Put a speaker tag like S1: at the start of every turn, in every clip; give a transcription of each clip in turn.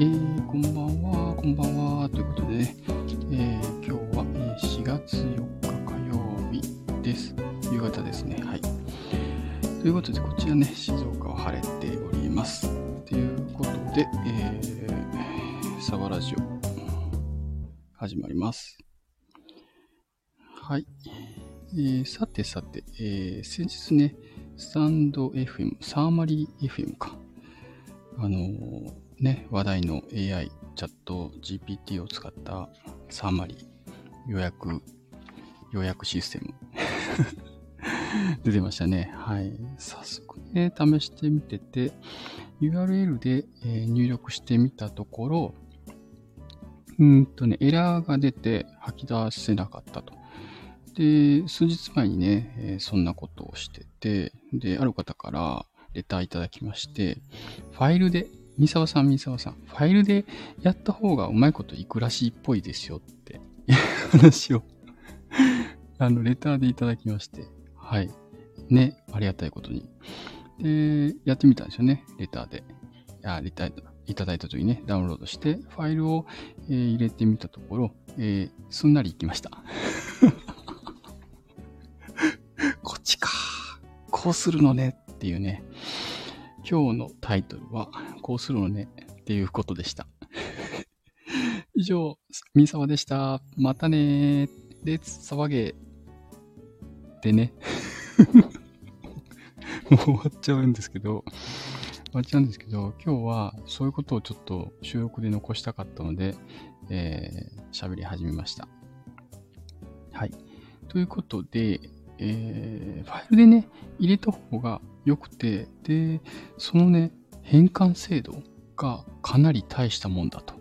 S1: えー、こんばんは、こんばんは、ということで、えー、今日は4月4日火曜日です。夕方ですね。はい。ということで、こちらね、静岡は晴れております。ということで、えー、サバラジオ、始まります。はい。えー、さてさて、えー、先日ね、スタンド FM、サーマリー FM か。あのーね、話題の AI チャット GPT を使ったサマリー予約、予約システム 出てましたね。はい。早速ね、試してみてて、URL で、え、入力してみたところ、うんとね、エラーが出て吐き出せなかったと。で、数日前にね、え、そんなことをしてて、で、ある方からレターいただきまして、ファイルで三沢さん、三沢さん、ファイルでやった方がうまいこといくらしいっぽいですよって 話をあの、レターでいただきまして、はい。ね、ありがたいことに。で、やってみたんですよね、レターで。あ、レターいただいた時にね、ダウンロードして、ファイルを、えー、入れてみたところ、えー、すんなりいきました。こっちか。こうするのねっていうね。今日のタイトルは、こうするのねっていうことでした。以上、みさわでした。またねー。レッツ騒げ。でね。もう終わっちゃうんですけど、終わっちゃうんですけど、今日はそういうことをちょっと収録で残したかったので、えー、喋り始めました。はい。ということで、えー、ファイルでね、入れた方が良くて、で、そのね、変換精度がかなり大したもんだと。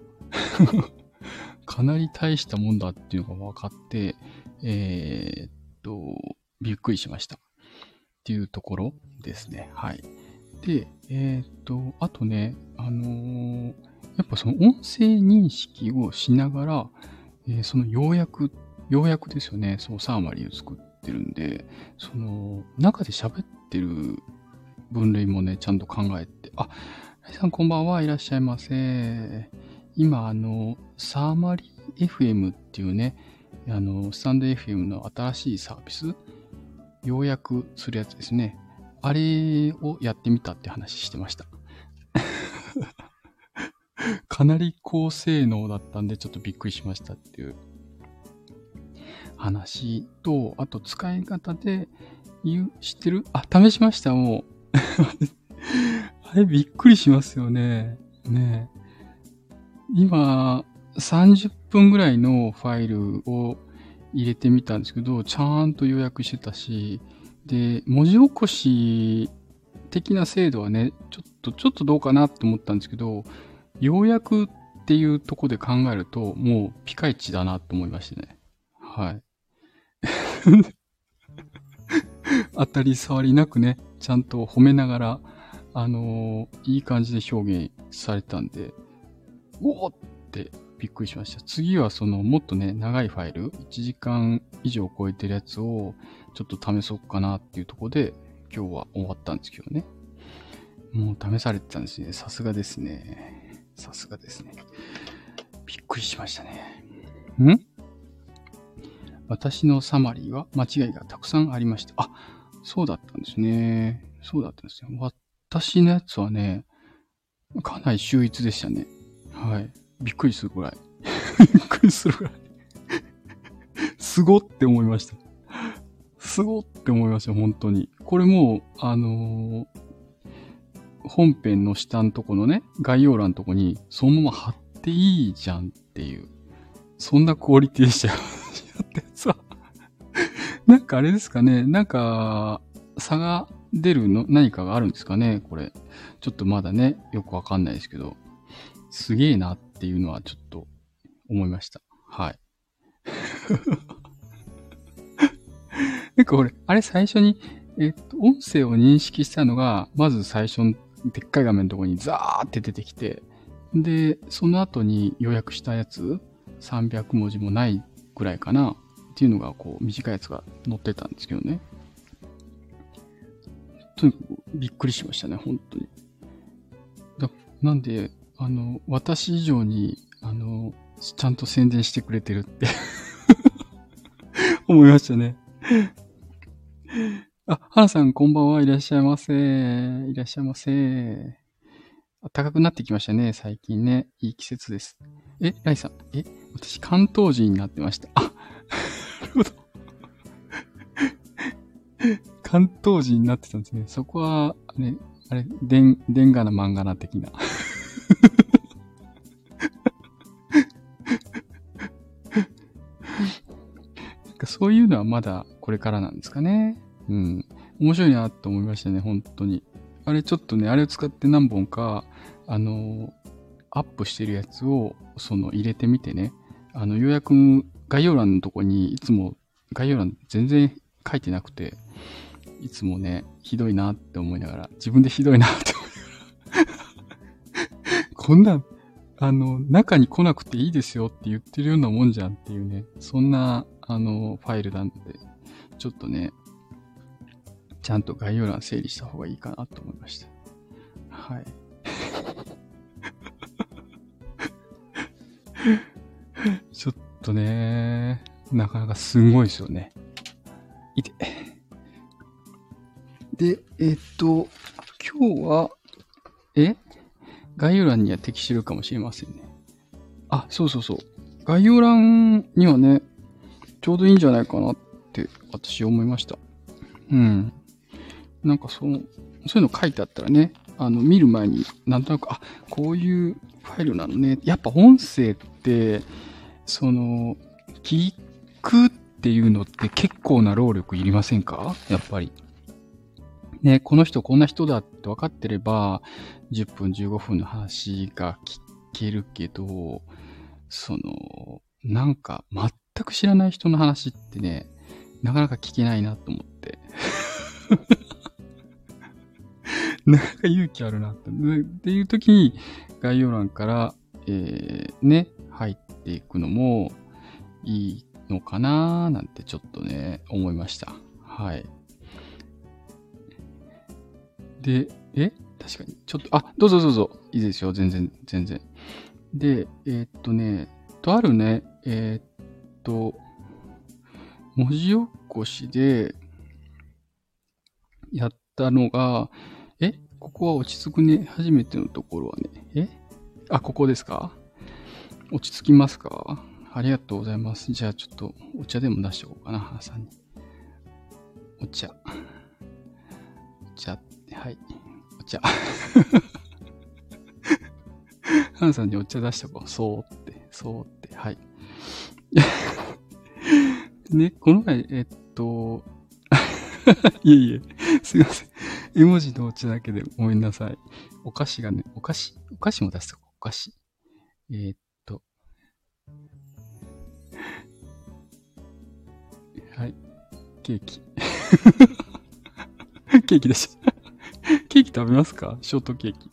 S1: かなり大したもんだっていうのが分かって、えー、っと、びっくりしました。っていうところですね。はい。で、えー、っと、あとね、あのー、やっぱその音声認識をしながら、えー、その要約、要約ですよね。そう、サーマリーを作ってるんで、その、中で喋ってってる分類もね、ちゃんと考えて、あ、さんこんばんはいらっしゃいませ。今、あの、サーマリ FM っていうね、あの、スタンド FM の新しいサービス、要約するやつですね。あれをやってみたって話してました。かなり高性能だったんで、ちょっとびっくりしましたっていう話と、あと使い方で、知ってる？あ、試しました、もう。あれびっくりしますよね。ね今、30分ぐらいのファイルを入れてみたんですけど、ちゃんと予約してたし、で、文字起こし的な精度はね、ちょっと、ちょっとどうかなと思ったんですけど、要約っていうとこで考えると、もうピカイチだなと思いましたね。はい。当たり障りなくね、ちゃんと褒めながら、あのー、いい感じで表現されたんで、おおってびっくりしました。次はそのもっとね、長いファイル、1時間以上超えてるやつをちょっと試そうかなっていうとこで、今日は終わったんですけどね。もう試されてたんですね。さすがですね。さすがですね。びっくりしましたね。ん？私のサマリーは間違いがたくさんありました。あ、そうだったんですね。そうだったんですよ。私のやつはね、かなり秀逸でしたね。はい。びっくりするぐらい。びっくりするぐらい。すごって思いました。すごって思いました、本当に。これもう、あのー、本編の下のとこのね、概要欄のとこに、そのまま貼っていいじゃんっていう、そんなクオリティでしたよ。やってさ。なんかあれですかね、なんか、差が出るの、何かがあるんですかね、これ。ちょっとまだね、よくわかんないですけど、すげえなっていうのはちょっと思いました。はい。なんかこれ、あれ最初に、えっと、音声を認識したのが、まず最初のでっかい画面のとこにザーって出てきて、で、その後に予約したやつ、300文字もないぐらいかな。っていうのが、こう、短いやつが載ってたんですけどね。とにかくびっくりしましたね、本当に。だなんで、あの、私以上に、あの、ちゃんと宣伝してくれてるって 思いましたね。あ、花さんこんばんはいらっしゃいませ。いらっしゃいませ。暖かくなってきましたね、最近ね。いい季節です。え、ライさん。え、私関東人になってました。あ、なるほど。関東人になってたんですね。そこは、ね、あれ、でん、でんがな漫画な的な。なんかそういうのはまだこれからなんですかね。うん。面白いなと思いましたね、本当に。あれちょっとね、あれを使って何本か、あの、アップしてるやつを、その入れてみてね、あの、ようやく概要欄のとこにいつも概要欄全然書いてなくて、いつもね、ひどいなって思いながら、自分でひどいなって思いながら こんな、あの、中に来なくていいですよって言ってるようなもんじゃんっていうね、そんな、あの、ファイルなんで、ちょっとね、ちゃんと概要欄整理した方がいいかなと思いました。はい。ちょっとね、なかなかすごいですよね。いて。で、えっと、今日は、え？概要欄には適してるかもしれませんね。あ、そうそうそう。概要欄にはね、ちょうどいいんじゃないかなって私思いました。うん。なんかその、そういうの書いてあったらね、あの、見る前になんとなく、あ、こういうファイルなのね。やっぱ音声って、その、聞くっていうのって結構な労力いりませんか？やっぱり。ね、この人こんな人だって分かってれば、10分15分の話が聞けるけど、その、なんか全く知らない人の話ってね、なかなか聞けないなと思って。なんか勇気あるなって。っていう時に概要欄から、えー、ね、入っていくのもいいのかななんてちょっとね、思いました。はい。で、え？確かに。ちょっと、あ、どうぞどうぞ。いいですよ。全然、全然。で、えー、っとね、とあるね、えー、っと、文字起こしでやったのが、ここは落ち着くね。初めてのところはね。え？あ、ここですか？落ち着きますか？ありがとうございます。じゃあちょっとお茶でも出しておこうかな、花さんに。お茶。お茶、はい。お茶。花さんにお茶出しておこう。そうって、そうって、はい。ね、この前、えっと、いえいえ、すいません。絵文字のお茶だけでごめんなさい。お菓子がね、お菓子お菓子も出しておこ。お菓子。えー、っと。はい。ケーキ。ケーキでした。ケーキ食べますか？ショートケーキ。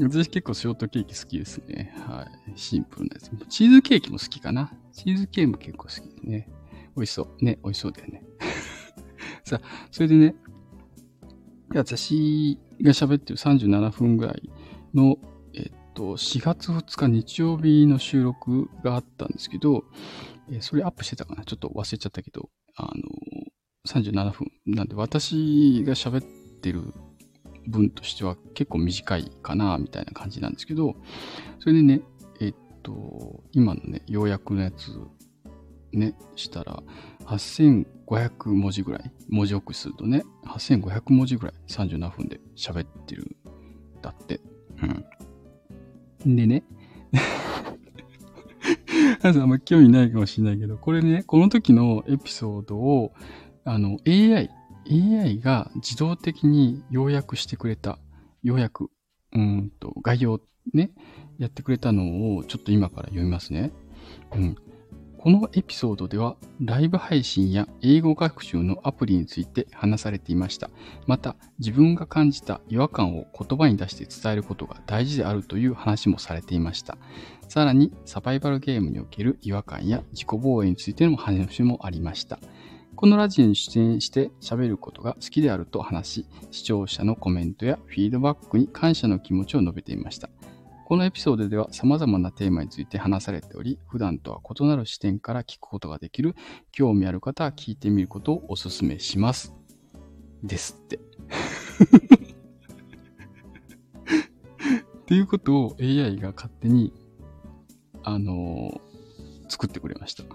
S1: 私結構ショートケーキ好きですね。はい。シンプルなやつ。チーズケーキも好きかな？チーズケーキも結構好きですね。美味しそう。ね、美味しそうだよね。さあ、それでね、で私が喋ってる37分ぐらいの、えっと、4月2日日曜日の収録があったんですけど、えそれアップしてたかな？ちょっと忘れちゃったけど、あの、37分。なんで私が喋ってる分としては結構短いかな、みたいな感じなんですけど、それでね、えっと、今のね、要約のやつ、ね、したら、500文字ぐらい、文字起こしするとね、8500文字ぐらい37分で喋ってるだって。うん。でね、あんま興味ないかもしれないけど、これね、この時のエピソードを、あの、AI、AI が自動的に要約してくれた、要約、うんと、概要ね、やってくれたのをちょっと今から読みますね。うん。このエピソードではライブ配信や英語学習のアプリについて話されていました。また自分が感じた違和感を言葉に出して伝えることが大事であるという話もされていました。さらにサバイバルゲームにおける違和感や自己防衛についての話もありました。このラジオに出演して喋ることが好きであると話し、視聴者のコメントやフィードバックに感謝の気持ちを述べていました。このエピソードでは様々なテーマについて話されており、普段とは異なる視点から聞くことができる、興味ある方は聞いてみることをお勧めします。ですって。っていうことを AI が勝手に、あのー、作ってくれました。ちょ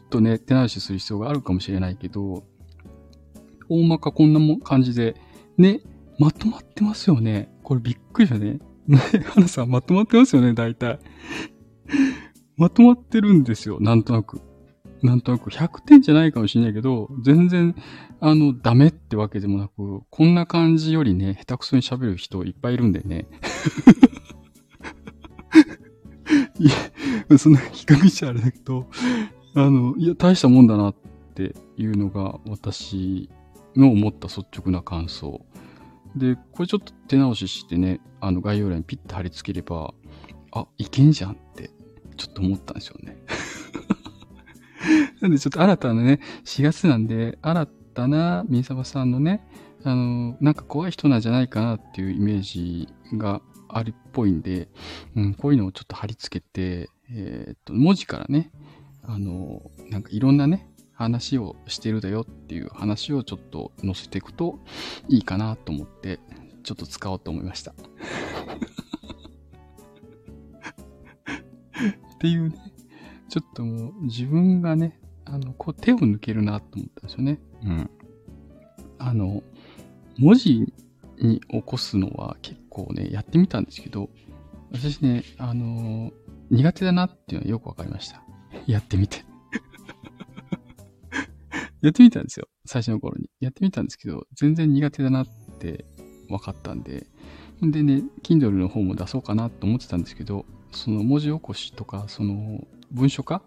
S1: っとね、手直しする必要があるかもしれないけど、大まかこんなも感じで、ね、まとまってますよね。これびっくりしたね。ね、花さんまとまってますよね、大体。まとまってるんですよ、なんとなく。なんとなく100点じゃないかもしれないけど、全然、あの、ダメってわけでもなく、こんな感じよりね、下手くそに喋る人いっぱいいるんでね。いや、そんな比較しちゃあれだけど、あの、いや、大したもんだなっていうのが私の思った率直な感想。で、これちょっと手直ししてね、あの概要欄にピッと貼り付ければ、あ、いけんじゃんって、ちょっと思ったんですよね。なんでちょっと新たなね、4月なんで、新たな三沢さんのね、あの、なんか怖い人なんじゃないかなっていうイメージがあるっぽいんで、うん、こういうのをちょっと貼り付けて、えー、っと、文字からね、あの、なんかいろんなね、話をしてるだよっていう話をちょっと載せていくといいかなと思って、ちょっと使おうと思いました。っていうね、ちょっともう自分がね、あの、こう手を抜けるなと思ったんですよね。うん。あの、文字に起こすのは結構ね、やってみたんですけど、私ね、あの、苦手だなっていうのはよくわかりました。やってみて。やってみたんですよ。最初の頃に。やってみたんですけど、全然苦手だなって分かったんで。でね、Kindle の方も出そうかなと思ってたんですけど、その文字起こしとか、その文書化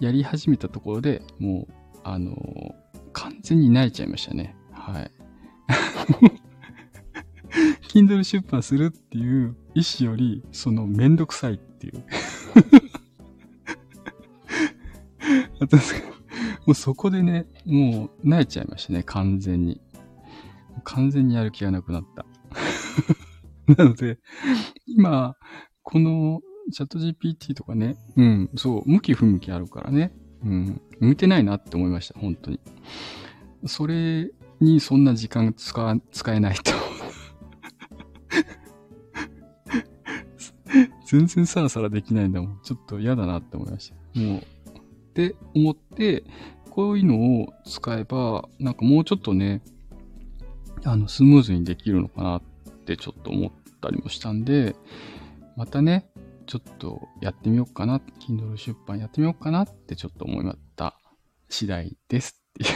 S1: やり始めたところでもう、あの、完全に慣れちゃいましたね。はい。Kindle 出版するっていう意思より、そのめんどくさいっていう。あとですかもうそこでね、もう慣れちゃいましたね、完全に。完全にやる気がなくなった。なので、今、このチャット GPT とかね、うん、そう、向き不向きあるからね、うん、向いてないなって思いました、本当に。それにそんな時間使使えないと 全然サラサラできないんだもん。ちょっと嫌だなって思いました。もう、って思って、こういうのを使えば、なんかもうちょっとね、あの、スムーズにできるのかなってちょっと思ったりもしたんで、またね、ちょっとやってみようかな、Kindle 出版やってみようかなってちょっと思いまった次第ですっていう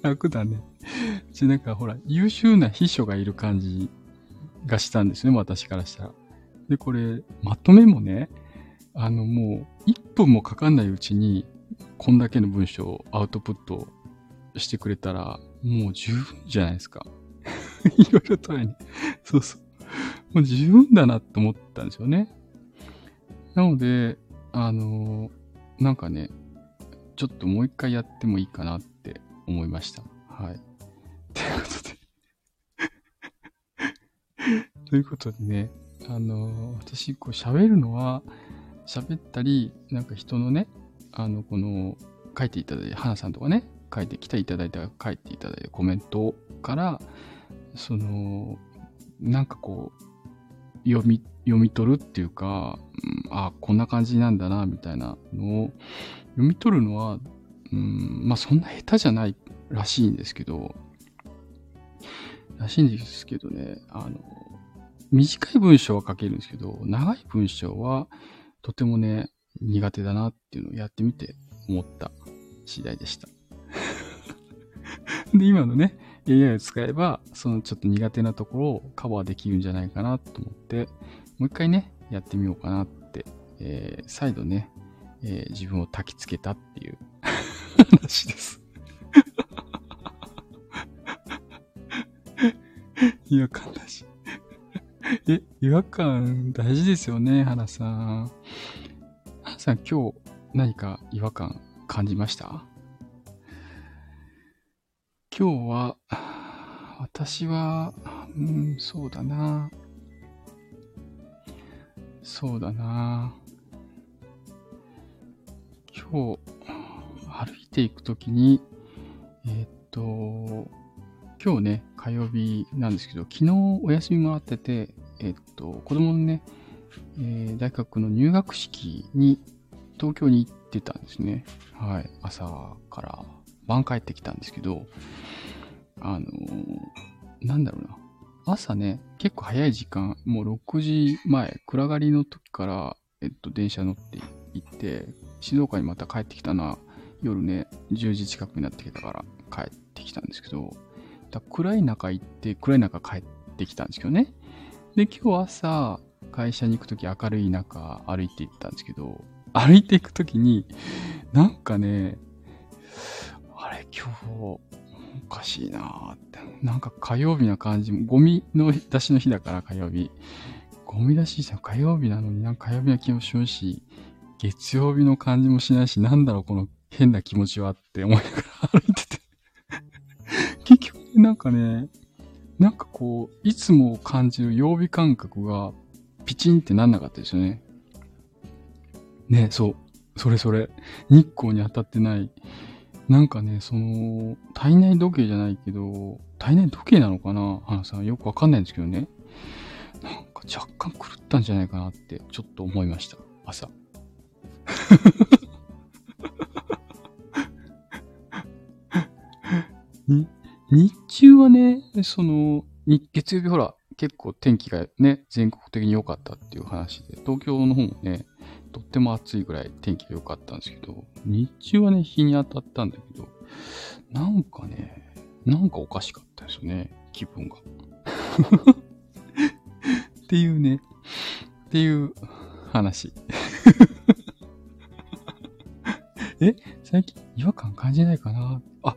S1: 楽だね。ちなんかほら、優秀な秘書がいる感じがしたんですね、私からしたら。で、これ、まとめもね、あのもう、1分もかかんないうちに、こんだけの文章をアウトプットしてくれたら、もう十分じゃないですか。いろいろトライに。そうそう。もう十分だなって思ったんですよね。なので、あのー、なんかね、ちょっともう一回やってもいいかなって思いました。はい。ということで ということでね、あのー、私、こう喋るのは、喋ったり、なんか人のね、あの、この、書いていただいて、花さんとかね、書いてきていただいた、書いていただいたコメントから、その、なんかこう、読み、読み取るっていうか、うん、あ、こんな感じなんだな、みたいなのを読み取るのは、うん、まあそんな下手じゃないらしいんですけど、らしいんですけどね、あの、短い文章は書けるんですけど、長い文章はとてもね、苦手だなっていうのをやってみて思った次第でした。で、今のね、AI を使えば、そのちょっと苦手なところをカバーできるんじゃないかなと思って、もう一回ね、やってみようかなって、えー、再度ね、えー、自分を焚きつけたっていう 話です違和感だし え、違和感大事ですよね、花さん。花さん、今日何か違和感感じました？今日は、私は、うん、そうだな。そうだな今日、歩いていくときに、えー、っと、今日ね、火曜日なんですけど、昨日お休みもらってて、え、っと、子供のね、えー、大学の入学式に東京に行ってたんですね。はい。朝から晩帰ってきたんですけど、あのなんだろうな。朝ね、結構早い時間、もう6時前、暗がりの時から、えっと、電車乗って行って、静岡にまた帰ってきたな、夜ね、10時近くになってきたから帰ってきたんですけど、暗い中行って、暗い中帰ってきたんですけどね。で、今日朝、会社に行くとき明るい中歩いて行ったんですけど、歩いていくときに、なんかね、あれ、今日、おかしいなーって。なんか火曜日な感じも、ゴミの出しの日だから火曜日。ゴミ出しじゃん。火曜日なのになんか火曜日な気もしますし、月曜日の感じもしないし、なんだろうこの変な気持ちはって思いながら歩いてて 結局なんかね、なんかこう、いつも感じる曜日感覚がピチンってなんなかったですよね。ね、そう。それそれ。日光に当たってない。なんかね、その、体内時計じゃないけど、体内時計なのかな？花さん。よくわかんないんですけどね。なんか若干狂ったんじゃないかなって、ちょっと思いました。朝。に 日中はね、その、月曜日ほら、結構天気がね、全国的に良かったっていう話で、東京の方もね、とっても暑いぐらい天気が良かったんですけど、日中はね、日に当たったんだけど、なんかね、なんかおかしかったですよね、気分が。っていうね、っていう話。え最近違和感感じないかな？あ、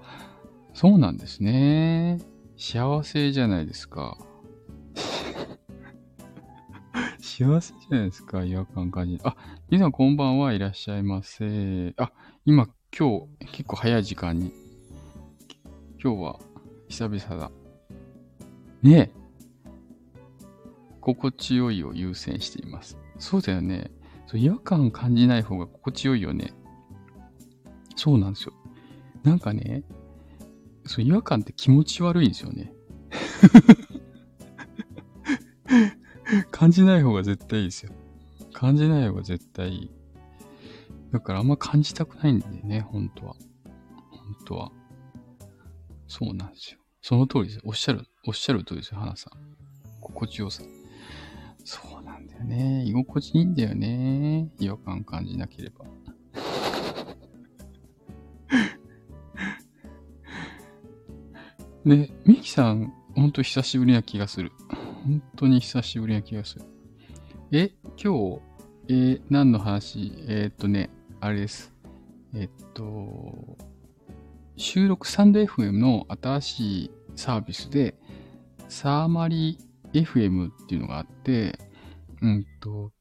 S1: そうなんですね。幸せじゃないですか。幸せじゃないですか、違和感感じ。あ、皆さんこんばんはいらっしゃいませ。あ、今、今日、結構早い時間に。今日は、久々だ。ねえ。心地よいを優先しています。そうだよね。そう違和感感じない方が心地よいよね。そうなんですよ。なんかね、そう違和感って気持ち悪いんですよね。感じない方が絶対いいですよ。感じない方が絶対いい。だからあんま感じたくないんでね、本当は。本当は。そうなんですよ。その通りです。おっしゃる、おっしゃる通りですよ、花さん。心地よさ。そうなんだよね。居心地いいんだよね。違和感感じなければ。で、ミキさん、ほんと久しぶりな気がする。本当に久しぶりな気がする。え、今日、えー、何の話？えー、っとね、あれです。えっと、収録サンド FM の新しいサービスで、サーマリー FM っていうのがあって、うんと、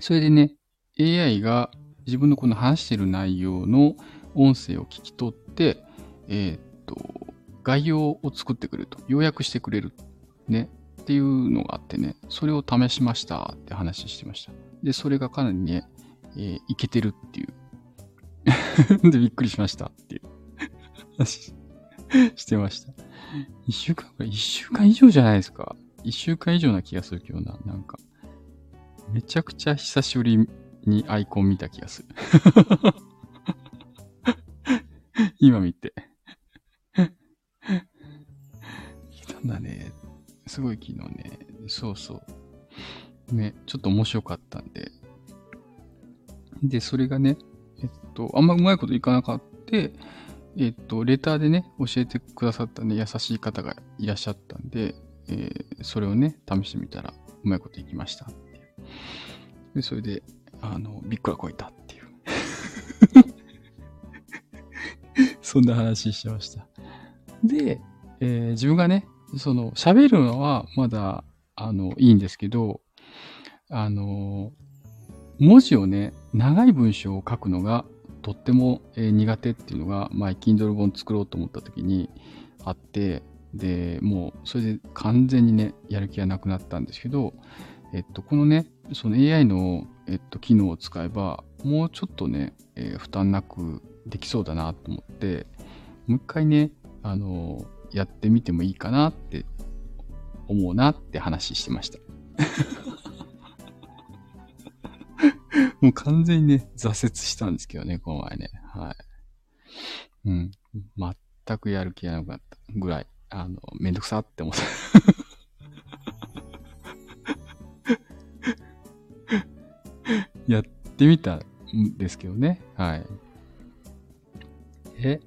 S1: それでね、AI が自分のこの話してる内容の音声を聞き取って、え、っと、概要を作ってくれると。要約してくれる。ね。っていうのがあってね、それを試しましたって話してました。で、それがかなりね、えー、いけてるっていう。で、びっくりしましたっていう話 してました。一週間か、一週間以上じゃないですか。一週間以上な気がする今日な。なんか、めちゃくちゃ久しぶりにアイコン見た気がする。今見て。だね。すごい昨日ね、そうそう。ね、ちょっと面白かったんで。で、それがね、えっと、あんまうまいこといかなかった。えっと、レターでね、教えてくださったね、優しい方がいらっしゃったんで、えー、それをね、試してみたら、うまいこといきました。で、それで、あの、びっくらこいたっていう。そんな話してました。で、えー、自分がね、その、喋るのはまだ、あの、いいんですけど、あの、文字をね、長い文章を書くのがとっても、えー、苦手っていうのが、前、Kindle 本作ろうと思った時にあって、で、もう、それで完全にね、やる気がなくなったんですけど、えっと、このね、その AI の、えっと、機能を使えば、もうちょっとね、えー、負担なくできそうだなと思って、もう一回ね、あの、やってみてもいいかなって思うなって話してました。もう完全にね、挫折したんですけどね、この前ね。はい。うん。全くやる気がなかったぐらい、あの、めんどくさって思った。やってみたんですけどね。はい。え？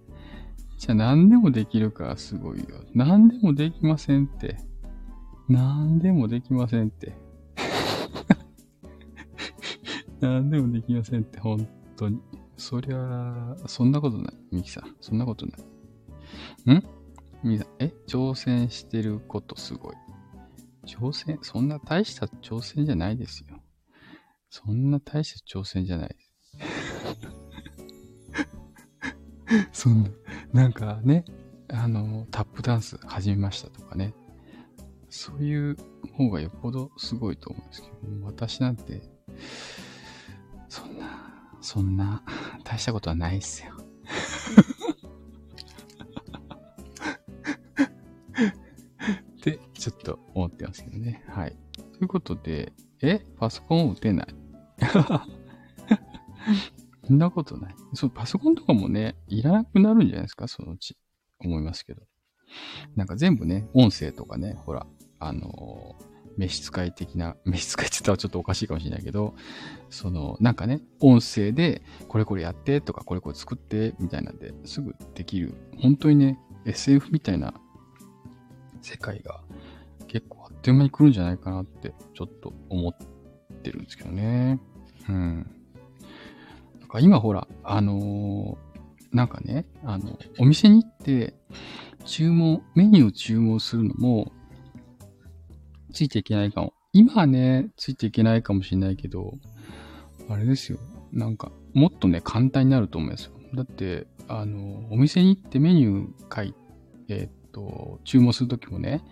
S1: じゃあ何でもできるかすごいよ。何でもできませんって。何でもできませんって。何でもできませんって、本当に。そりゃ、そんなことない。ミキさん、そんなことない。ん？ミキさん、え？挑戦してることすごい。挑戦？そんな大した挑戦じゃないですよ。そんな大した挑戦じゃないです。そんな、なんかね、あの、タップダンス始めましたとかね。そういう方がよっぽどすごいと思うんですけど、私なんて、そんな、そんな、大したことはないっすよ。ってちょっと思ってますけどね。はい。ということで、え？パソコンを打てないそんなことない。そう、パソコンとかもね、いらなくなるんじゃないですか？そのうち。思いますけど。なんか全部ね、音声とかね、ほら、あのー、召使い的な、召使いって言ったらちょっとおかしいかもしれないけど、その、なんかね、音声で、これこれやってとか、これこれ作って、みたいなんで、すぐできる。本当にね、SF みたいな世界が結構あっという間に来るんじゃないかなって、ちょっと思ってるんですけどね。うん。なんか今ほら、あのー、なんかね、あの、お店に行って、注文、メニューを注文するのも、ついていけないかも。今はね、ついていけないかもしれないけど、あれですよ。なんか、もっとね、簡単になると思いますよ。だって、あの、お店に行ってメニュー書い、えー、っと、注文するときもね、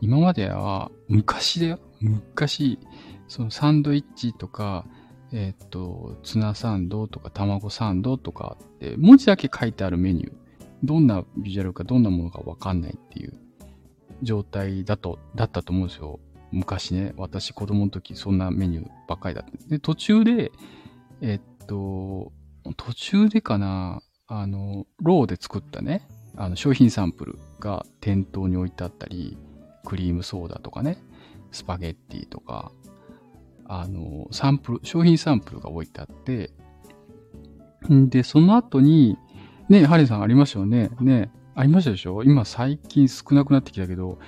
S1: 今までは、昔だよ。昔、そのサンドイッチとか、え、っと、ツナサンドとか卵サンドとかって、文字だけ書いてあるメニュー。どんなビジュアルかどんなものかわかんないっていう状態だと、だったと思うんですよ。昔ね、私子供の時そんなメニューばっかりだった。で、途中で、えっと、途中でかな、あの、ローで作ったね、あの商品サンプルが店頭に置いてあったり、クリームソーダとかね、スパゲッティとか、あの、サンプル、商品サンプルが置いてあって、んで、その後に、ね、ハリーさんありましたよね。ね、ありましたでしょ？今最近少なくなってきたけど、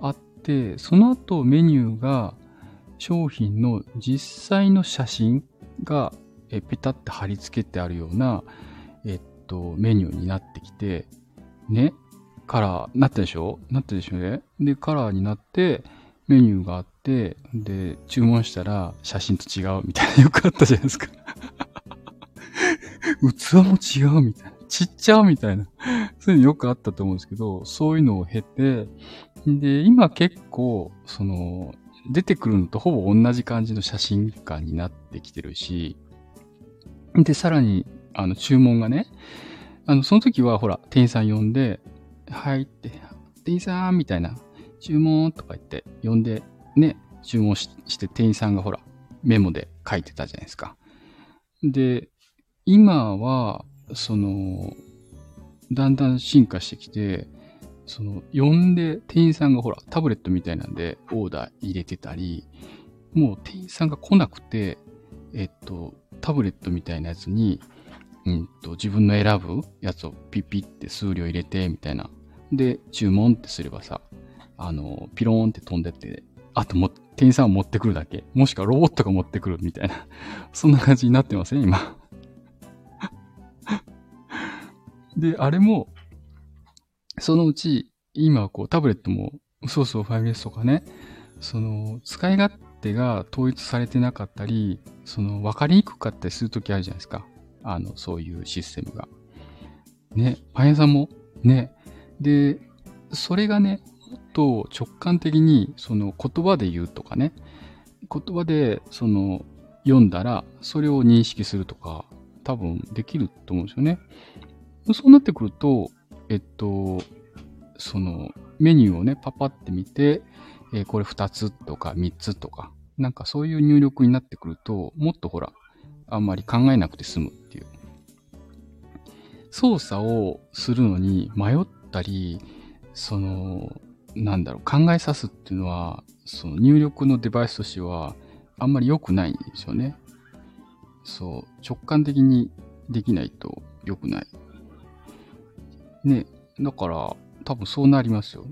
S1: あって、その後メニューが商品の実際の写真がえペタって貼り付けてあるような、えっと、メニューになってきて、ね、カラー、なったでしょ？なったでしょね。で、カラーになって、メニューがあって、で、注文したら写真と違うみたいなよくあったじゃないですか 器も違うみたいな。ちっちゃうみたいな。そういうのよくあったと思うんですけど、そういうのを経て、で、今結構、その、出てくるのとほぼ同じ感じの写真館になってきてるし、で、さらに、あの、注文がね、あの、その時はほら、店員さん呼んで、はいって、店員さんみたいな、注文とか言って呼んで、ね、注文して店員さんがほら、メモで書いてたじゃないですか。で、今は、その、だんだん進化してきて、その、呼んで、店員さんがほら、タブレットみたいなんでオーダー入れてたり、もう店員さんが来なくて、えっと、タブレットみたいなやつに、うんと、自分の選ぶやつをピピって数量入れて、みたいな。で、注文ってすればさ、あの、ピローンって飛んでって、あとも、店員さんを持ってくるだけ。もしくはロボットが持ってくるみたいな。そんな感じになってますね、今。で、あれも、そのうち、今、こう、タブレットも、そうそう 5S とかね、その、使い勝手が統一されてなかったり、その、わかりにくかったりするときあるじゃないですか。あの、そういうシステムが。ね、パン屋さんも、ね。で、それがね、と直感的に、その言葉で言うとかね、言葉で、その、読んだら、それを認識するとか、多分できると思うんですよね。そうなってくると、えっと、その、メニューをね、パパって見て、えー、これ2つとか3つとか、なんかそういう入力になってくると、もっとほら、あんまり考えなくて済むっていう。操作をするのに迷ったり、その、なんだろう、考えさすっていうのは、その入力のデバイスとしては、あんまり良くないんですよね。そう、直感的にできないと良くない。ね、だから、多分そうなりますよ。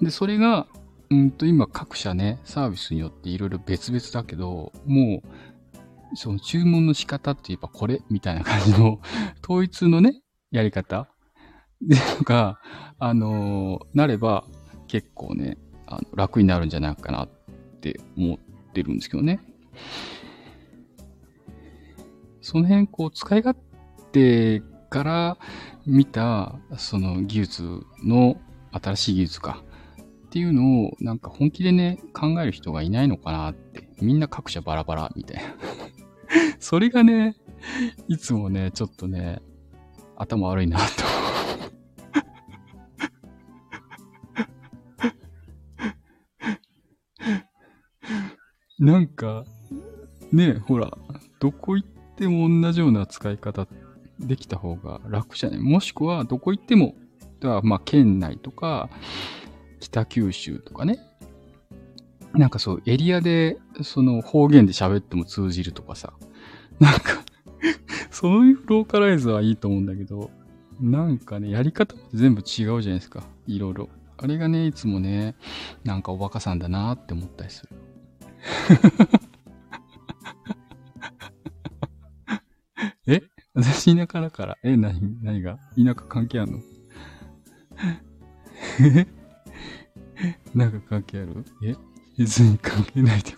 S1: で、それが、うんと今各社ね、サービスによっていろいろ別々だけど、もう、その注文の仕方って言えばこれみたいな感じの 統一のね、やり方で、とか、あのー、なれば結構ね、あの楽になるんじゃないかなって思ってるんですけどね。その辺、こう、使い勝手から見た、その技術の、新しい技術か。っていうのを、なんか本気でね、考える人がいないのかなって。みんな各社バラバラ、みたいな。それがね、いつもね、ちょっとね、頭悪いなと。なんか、ねほら、どこ行っても同じような使い方できた方が楽じゃない？もしくは、どこ行っても、まあ、県内とか、北九州とかね。なんかそう、エリアで、その方言で喋っても通じるとかさ。なんか そういうローカライズはいいと思うんだけど、なんかね、やり方って全部違うじゃないですか。いろいろ。あれがね、いつもね、なんかおバカさんだなって思ったりする。え？私田舎だから。え、何？何が？田舎関係あるの？え なんか関係ある？え？別に関係ないで っ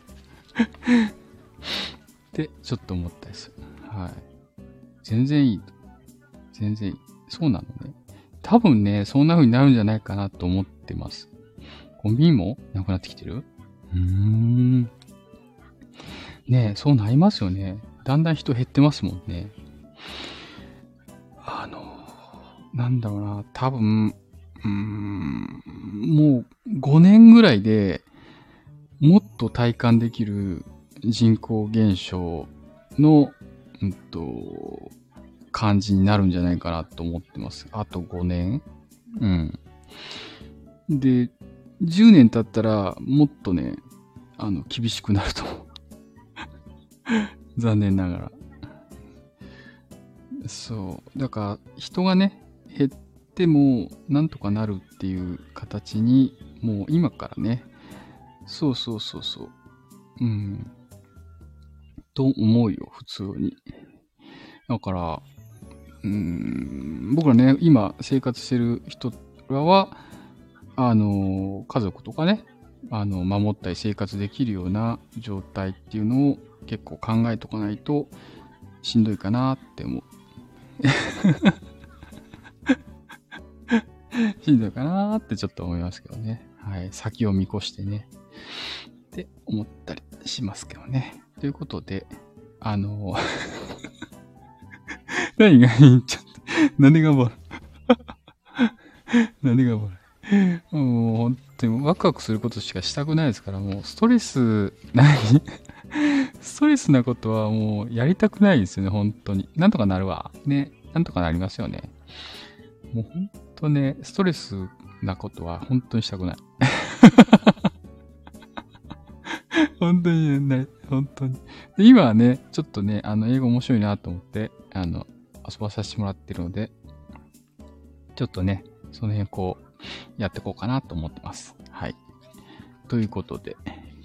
S1: てちょっと思ったりする。はい。全然いい。全然いい。そうなのね。多分ね、そんな風になるんじゃないかなと思ってます。コンビニもなくなってきてる？ねえ、そうなりますよね。だんだん人減ってますもんね。あの、なんだろうな、多分、うん、もう5年ぐらいでもっと体感できる人口減少の、うんと、感じになるんじゃないかなと思ってます。あと5年うん。で、10年経ったらもっとね、あの、厳しくなると思う。残念ながら。そう。だから、人がね、減ってもなんとかなるっていう形に、もう今からね、そうそうそうそう。うん。と思うよ、普通に。だから、うん、僕らね、今生活してる人らは、あの、家族とかね、あの、守ったり生活できるような状態っていうのを結構考えとかないとしんどいかなって思う。しんどいかなってちょっと思いますけどね。はい。先を見越してね。って思ったりしますけどね。ということで、あの 何がいいんちゃって。何がボル何がボルもう本当にワクワクすることしかしたくないですから、もうストレス、何 ストレスなことはもうやりたくないですよね、本当に。なんとかなるわ。ね。なんとかなりますよね。もう本当ね、ストレスなことは本当にしたくない。本当にない。本当に。今はね、ちょっとね、あの、英語面白いなと思って、あの、遊ばさせてもらってるので、ちょっとね、その辺こう、やっていこうかなと思ってます。はい。ということで、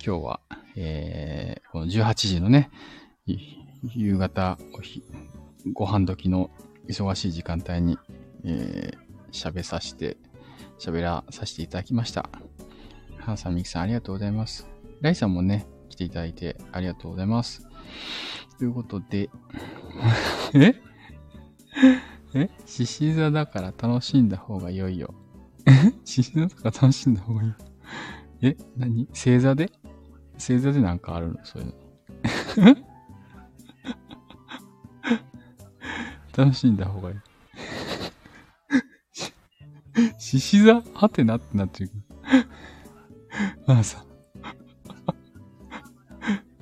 S1: 今日は、えー、この18時のね、夕方、ご飯時の忙しい時間帯に、えー、喋させて、喋らさせていただきました。ハンさん、ミキさん、ありがとうございます。ライさんもね、来ていただいてありがとうございます。ということで、え？え？獅子座だから楽しんだ方が良いよ。獅子座とか楽しんだ方がいい。え何？星座で？星座でなんかあるの？そういうの。楽しんだ方がいい。獅子座？はてなってなってる。ああさ。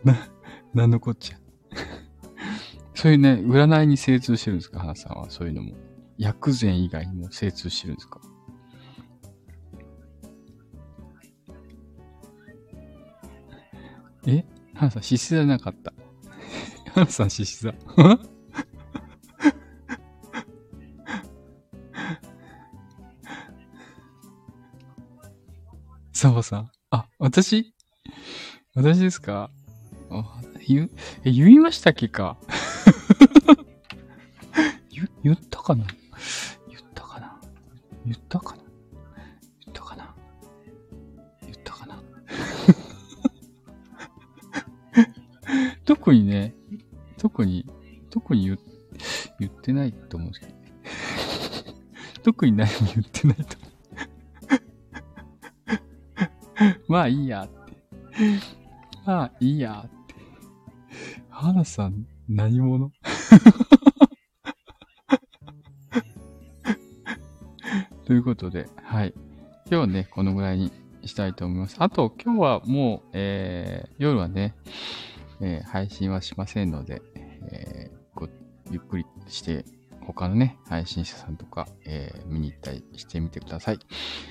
S1: な、なんのこっちゃ？そういうね、占いに精通してるんですか？花さんは。そういうのも。薬膳以外にも精通してるんですか？え？花さん、獅子座じゃなかった。花さん、獅子座。サバさん。あ、私？私ですか？あ、言、え、言いましたっけか？言、言ったかな？に何も言ってないと。まあいいやって。まあいいやって。花さん、何者？ということで、はい。今日はね、このぐらいにしたいと思います。あと、今日はもう、えー、夜はね、えー、配信はしませんので、えー、ゆっくりして他のね、配信者さんとか、えー、見に行ったりしてみてください。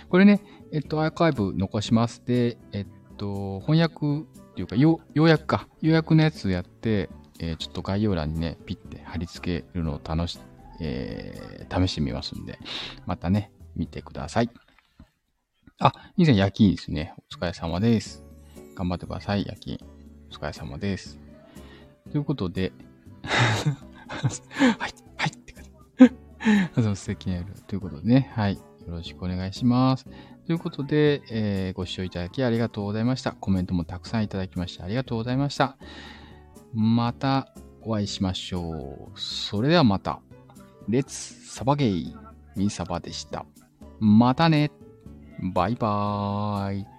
S1: これね、えっと、アーカイブ残します。で、えっと、翻訳っていうか、ようやくか、ようやくのやつやって、えー、ちょっと概要欄にね、ピッて貼り付けるのを楽し、えー、試してみますんで、またね、見てください。あ、以前夜勤ですね。お疲れ様です。頑張ってください、夜勤。お疲れ様です。ということで、はい。あの素敵な夜ということでね、はい。よろしくお願いします。ということで、えー、ご視聴いただきありがとうございました。コメントもたくさんいただきましてありがとうございました。またお会いしましょう。それではまた。レッツサバゲイミサバでした。またね。バイバーイ。